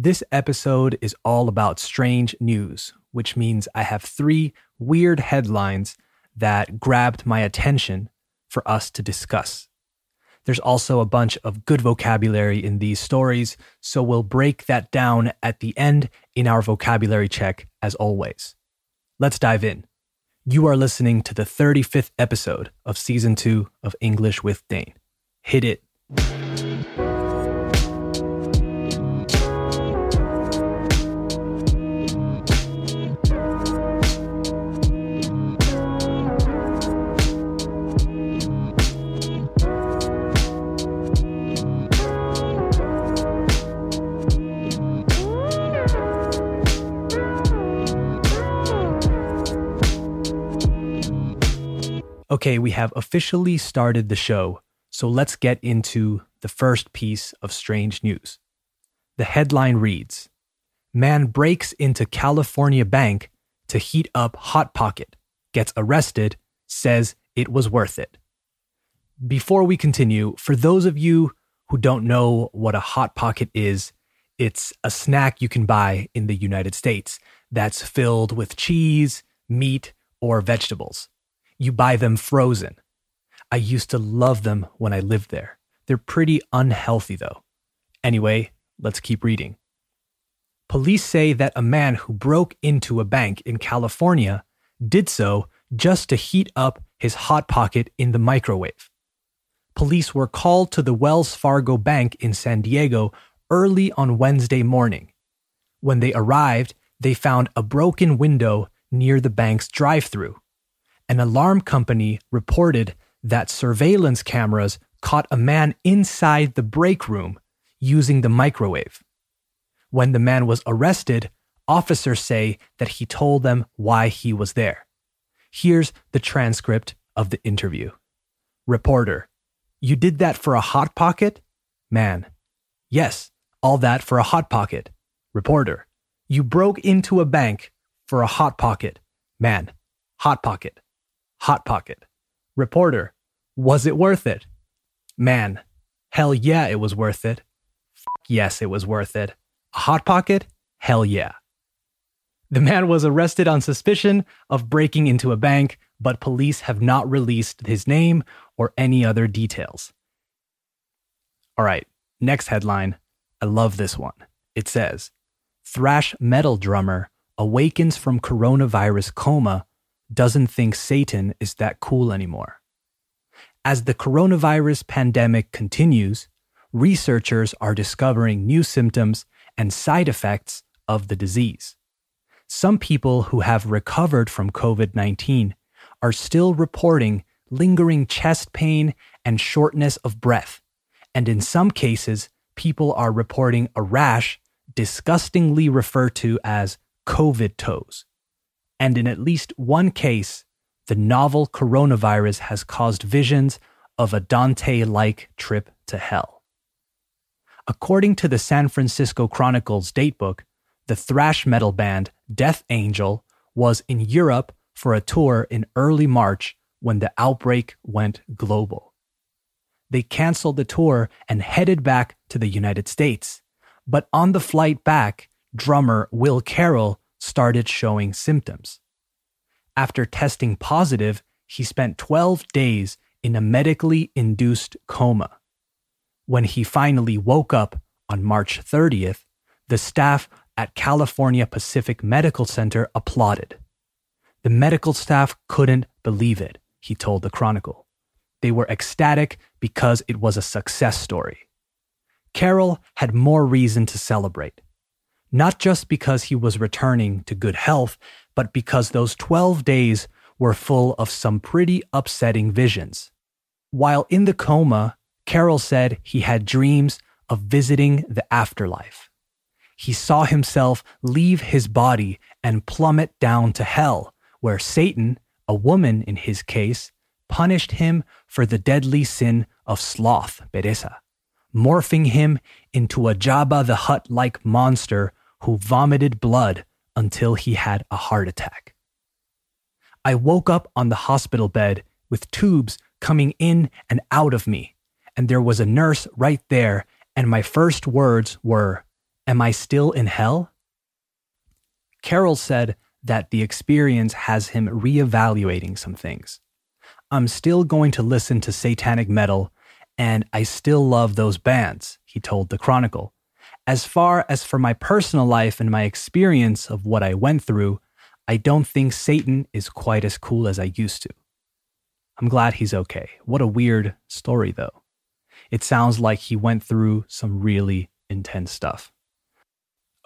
This episode is all about strange news, which means I have three weird headlines that grabbed my attention for us to discuss. There's also a bunch of good vocabulary in these stories, so we'll break that down at the end in our vocabulary check, as always. Let's dive in. You are listening to the 35th episode of season two of English with Dane. Hit it. Okay, we have officially started the show, so let's get into the first piece of strange news. The headline reads Man breaks into California bank to heat up Hot Pocket, gets arrested, says it was worth it. Before we continue, for those of you who don't know what a Hot Pocket is, it's a snack you can buy in the United States that's filled with cheese, meat, or vegetables. You buy them frozen. I used to love them when I lived there. They're pretty unhealthy though. Anyway, let's keep reading. Police say that a man who broke into a bank in California did so just to heat up his Hot Pocket in the microwave. Police were called to the Wells Fargo Bank in San Diego early on Wednesday morning. When they arrived, they found a broken window near the bank's drive through. An alarm company reported that surveillance cameras caught a man inside the break room using the microwave. When the man was arrested, officers say that he told them why he was there. Here's the transcript of the interview. Reporter, you did that for a hot pocket? Man, yes, all that for a hot pocket. Reporter, you broke into a bank for a hot pocket. Man, hot pocket. Hot Pocket. Reporter, was it worth it? Man, hell yeah, it was worth it. F- yes, it was worth it. A Hot Pocket? Hell yeah. The man was arrested on suspicion of breaking into a bank, but police have not released his name or any other details. All right, next headline. I love this one. It says Thrash metal drummer awakens from coronavirus coma doesn't think Satan is that cool anymore. As the coronavirus pandemic continues, researchers are discovering new symptoms and side effects of the disease. Some people who have recovered from COVID 19 are still reporting lingering chest pain and shortness of breath. And in some cases, people are reporting a rash disgustingly referred to as COVID toes and in at least one case, the novel coronavirus has caused visions of a Dante like trip to hell. According to the San Francisco Chronicle's datebook, the thrash metal band Death Angel was in Europe for a tour in early March when the outbreak went global. They canceled the tour and headed back to the United States. But on the flight back, drummer Will Carroll started showing symptoms. After testing positive, he spent 12 days in a medically induced coma. When he finally woke up on March 30th, the staff at California Pacific Medical Center applauded. The medical staff couldn't believe it, he told the Chronicle. They were ecstatic because it was a success story. Carroll had more reason to celebrate not just because he was returning to good health, but because those 12 days were full of some pretty upsetting visions. While in the coma, Carroll said he had dreams of visiting the afterlife. He saw himself leave his body and plummet down to hell, where Satan, a woman in his case, punished him for the deadly sin of sloth, pereza, morphing him into a Jabba the Hutt like monster who vomited blood until he had a heart attack. I woke up on the hospital bed with tubes coming in and out of me, and there was a nurse right there, and my first words were, Am I still in hell? Carroll said that the experience has him reevaluating some things. I'm still going to listen to satanic metal, and I still love those bands, he told the Chronicle. As far as for my personal life and my experience of what I went through, I don't think Satan is quite as cool as I used to. I'm glad he's okay. What a weird story, though. It sounds like he went through some really intense stuff.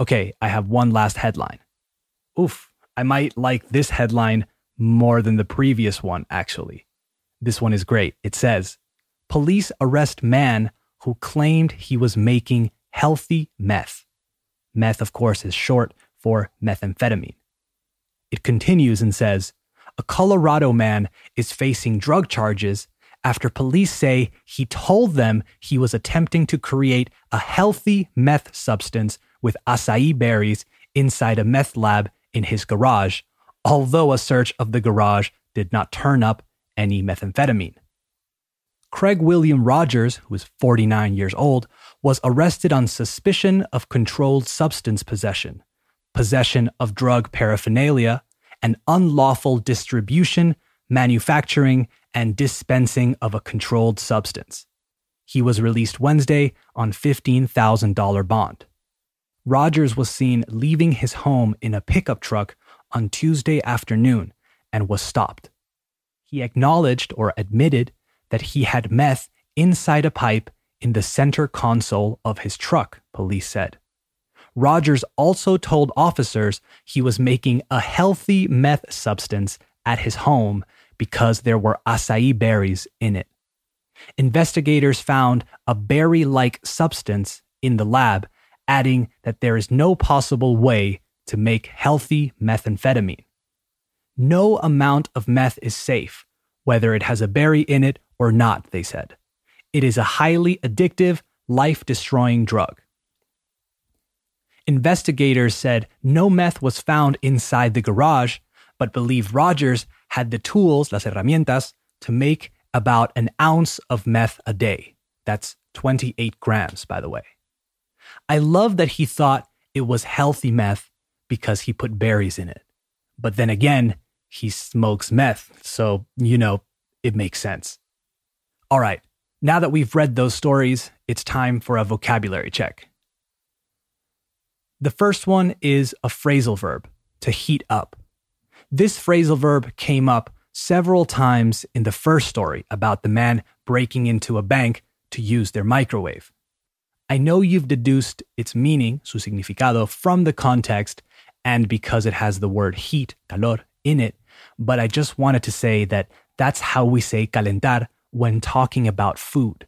Okay, I have one last headline. Oof, I might like this headline more than the previous one, actually. This one is great. It says Police arrest man who claimed he was making healthy meth. Meth, of course, is short for methamphetamine. It continues and says A Colorado man is facing drug charges after police say he told them he was attempting to create a healthy meth substance with acai berries inside a meth lab in his garage, although a search of the garage did not turn up any methamphetamine. Craig William Rogers, who is 49 years old, was arrested on suspicion of controlled substance possession, possession of drug paraphernalia, and unlawful distribution, manufacturing, and dispensing of a controlled substance. He was released Wednesday on $15,000 bond. Rogers was seen leaving his home in a pickup truck on Tuesday afternoon and was stopped. He acknowledged or admitted that he had meth inside a pipe in the center console of his truck, police said. Rogers also told officers he was making a healthy meth substance at his home because there were acai berries in it. Investigators found a berry like substance in the lab adding that there is no possible way to make healthy methamphetamine. No amount of meth is safe, whether it has a berry in it or not, they said. It is a highly addictive, life destroying drug. Investigators said no meth was found inside the garage, but believe Rogers had the tools, las herramientas, to make about an ounce of meth a day. That's 28 grams, by the way. I love that he thought it was healthy meth because he put berries in it. But then again, he smokes meth, so, you know, it makes sense. All right, now that we've read those stories, it's time for a vocabulary check. The first one is a phrasal verb, to heat up. This phrasal verb came up several times in the first story about the man breaking into a bank to use their microwave. I know you've deduced its meaning, su significado, from the context and because it has the word heat, calor, in it, but I just wanted to say that that's how we say calentar when talking about food.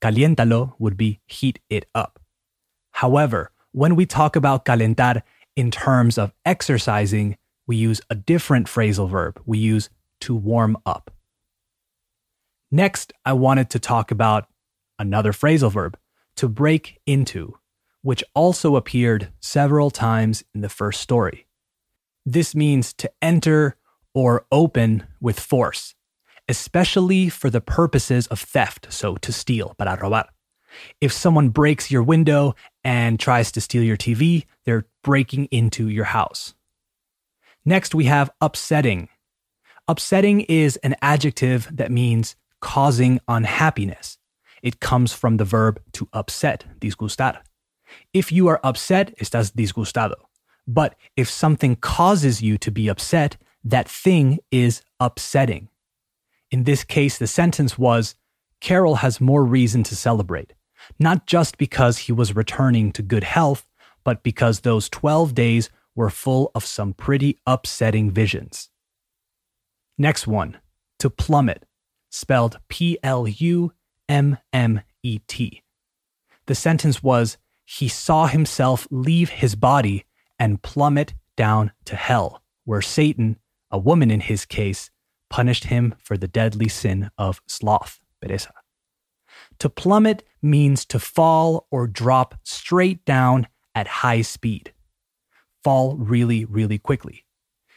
Caliéntalo would be heat it up. However, when we talk about calentar in terms of exercising, we use a different phrasal verb. We use to warm up. Next, I wanted to talk about another phrasal verb, to break into, which also appeared several times in the first story. This means to enter or open with force, especially for the purposes of theft, so to steal, para robar. If someone breaks your window and tries to steal your TV, they're breaking into your house. Next, we have upsetting. Upsetting is an adjective that means causing unhappiness. It comes from the verb to upset, disgustar. If you are upset, estás disgustado. But if something causes you to be upset, that thing is upsetting. In this case, the sentence was Carroll has more reason to celebrate, not just because he was returning to good health, but because those 12 days were full of some pretty upsetting visions. Next one, to plummet, spelled P L U M M E T. The sentence was He saw himself leave his body and plummet down to hell, where Satan, a woman in his case, punished him for the deadly sin of sloth, pereza. To plummet means to fall or drop straight down at high speed. Fall really, really quickly.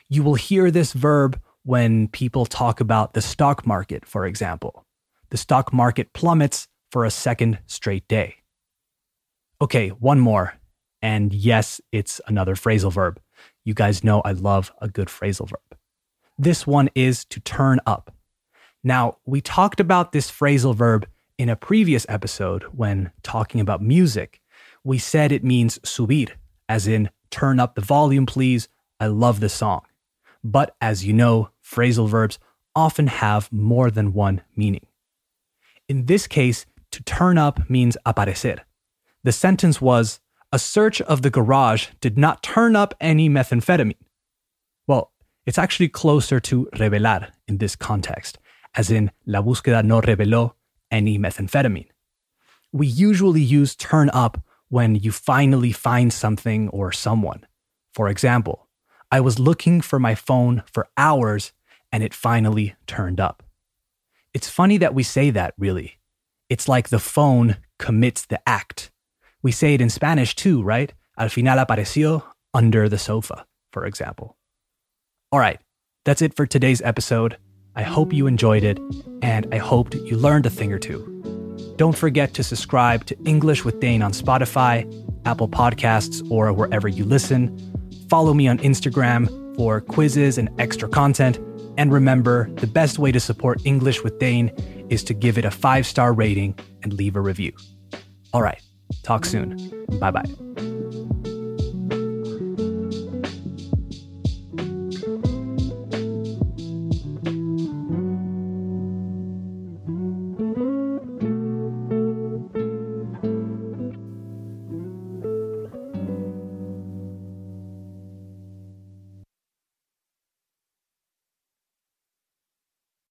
You will hear this verb when people talk about the stock market, for example. The stock market plummets for a second straight day. Okay, one more. And yes, it's another phrasal verb. You guys know I love a good phrasal verb. This one is to turn up. Now, we talked about this phrasal verb in a previous episode when talking about music. We said it means subir, as in turn up the volume, please. I love this song. But as you know, phrasal verbs often have more than one meaning. In this case, to turn up means aparecer. The sentence was A search of the garage did not turn up any methamphetamine. Well, it's actually closer to revelar in this context, as in La búsqueda no reveló any methamphetamine. We usually use turn up when you finally find something or someone. For example, I was looking for my phone for hours and it finally turned up. It's funny that we say that, really. It's like the phone commits the act. We say it in Spanish too, right? Al final apareció under the sofa, for example. All right, that's it for today's episode. I hope you enjoyed it, and I hoped you learned a thing or two. Don't forget to subscribe to English with Dane on Spotify, Apple Podcasts, or wherever you listen. Follow me on Instagram for quizzes and extra content. And remember, the best way to support English with Dane is to give it a five star rating and leave a review. All right, talk soon. Bye bye.